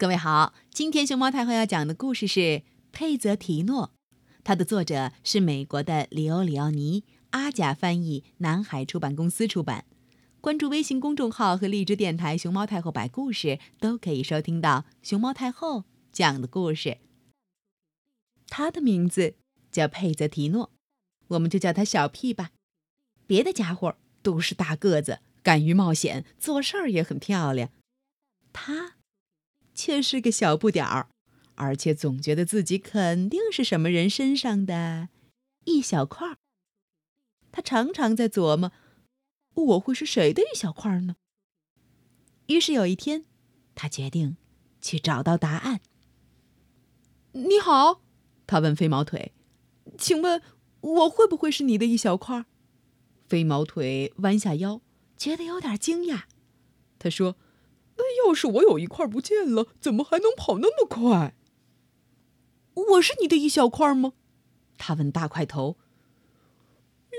各位好，今天熊猫太后要讲的故事是《佩泽提诺》，它的作者是美国的里欧里奥尼，阿甲翻译，南海出版公司出版。关注微信公众号和荔枝电台“熊猫太后摆故事”，都可以收听到熊猫太后讲的故事。他的名字叫佩泽提诺，我们就叫他小屁吧。别的家伙都是大个子，敢于冒险，做事儿也很漂亮。他。却是个小不点儿，而且总觉得自己肯定是什么人身上的一小块儿。他常常在琢磨：我会是谁的一小块呢？于是有一天，他决定去找到答案。你好，他问飞毛腿：“请问，我会不会是你的一小块？”飞毛腿弯下腰，觉得有点惊讶。他说。要是我有一块不见了，怎么还能跑那么快？我是你的一小块吗？他问大块头。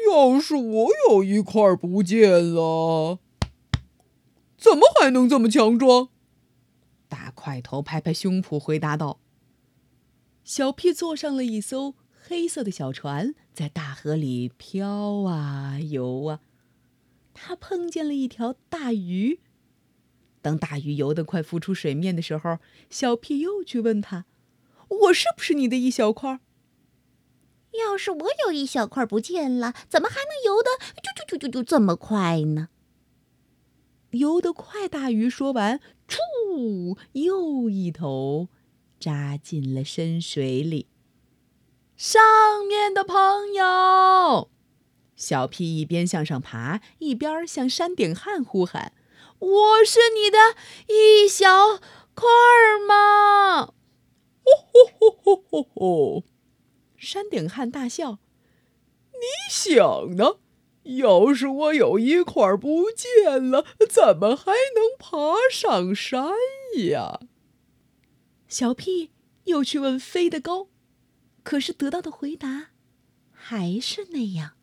要是我有一块不见了，怎么还能这么强壮？大块头拍拍胸脯回答道。小屁坐上了一艘黑色的小船，在大河里飘啊游啊，他碰见了一条大鱼。当大鱼游得快浮出水面的时候，小屁又去问他：“我是不是你的一小块？”要是我有一小块不见了，怎么还能游得就就就就就这么快呢？游得快，大鱼说完，噗，又一头扎进了深水里。上面的朋友，小屁一边向上爬，一边向山顶汉呼喊。我是你的一小块吗？哦吼吼吼吼！山顶汉大笑。你想呢？要是我有一块不见了，怎么还能爬上山呀？小屁又去问飞得高，可是得到的回答还是那样。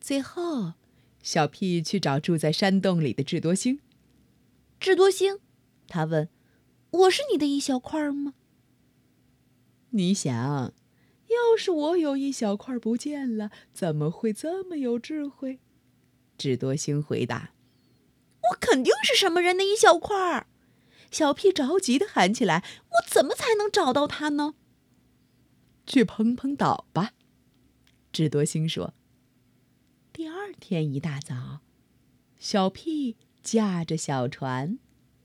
最后。小屁去找住在山洞里的智多星。智多星，他问：“我是你的一小块吗？”你想，要是我有一小块不见了，怎么会这么有智慧？智多星回答：“我肯定是什么人的一小块。”小屁着急的喊起来：“我怎么才能找到他呢？”去蓬蓬岛吧，智多星说。第二天一大早，小屁驾着小船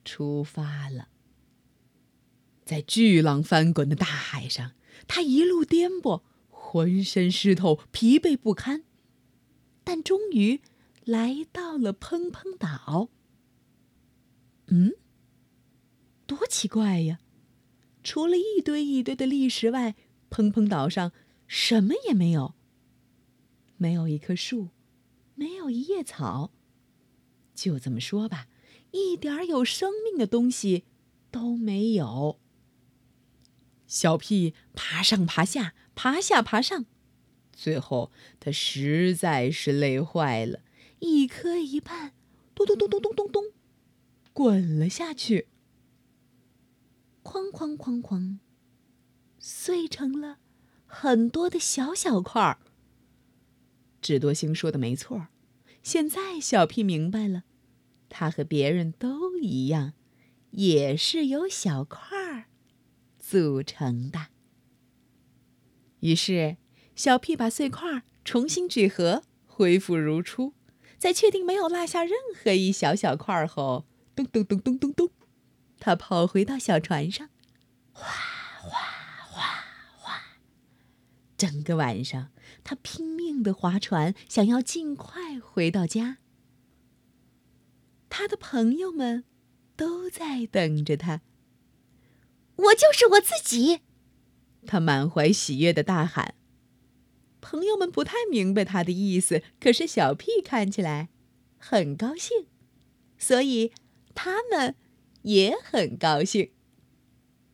出发了。在巨浪翻滚的大海上，他一路颠簸，浑身湿透，疲惫不堪，但终于来到了砰砰岛。嗯，多奇怪呀！除了一堆一堆的砾石外，砰砰岛上什么也没有，没有一棵树。没有一叶草，就这么说吧，一点有生命的东西都没有。小屁爬上爬下，爬下爬上，最后他实在是累坏了，一磕一绊，咚咚咚咚咚咚咚，滚了下去，哐哐哐哐，碎成了很多的小小块儿。智多星说的没错，现在小屁明白了，他和别人都一样，也是由小块儿组成的。于是，小屁把碎块重新聚合，恢复如初。在确定没有落下任何一小小块后，咚咚咚咚咚咚，他跑回到小船上，哗整个晚上。他拼命的划船，想要尽快回到家。他的朋友们都在等着他。我就是我自己！他满怀喜悦的大喊。朋友们不太明白他的意思，可是小屁看起来很高兴，所以他们也很高兴。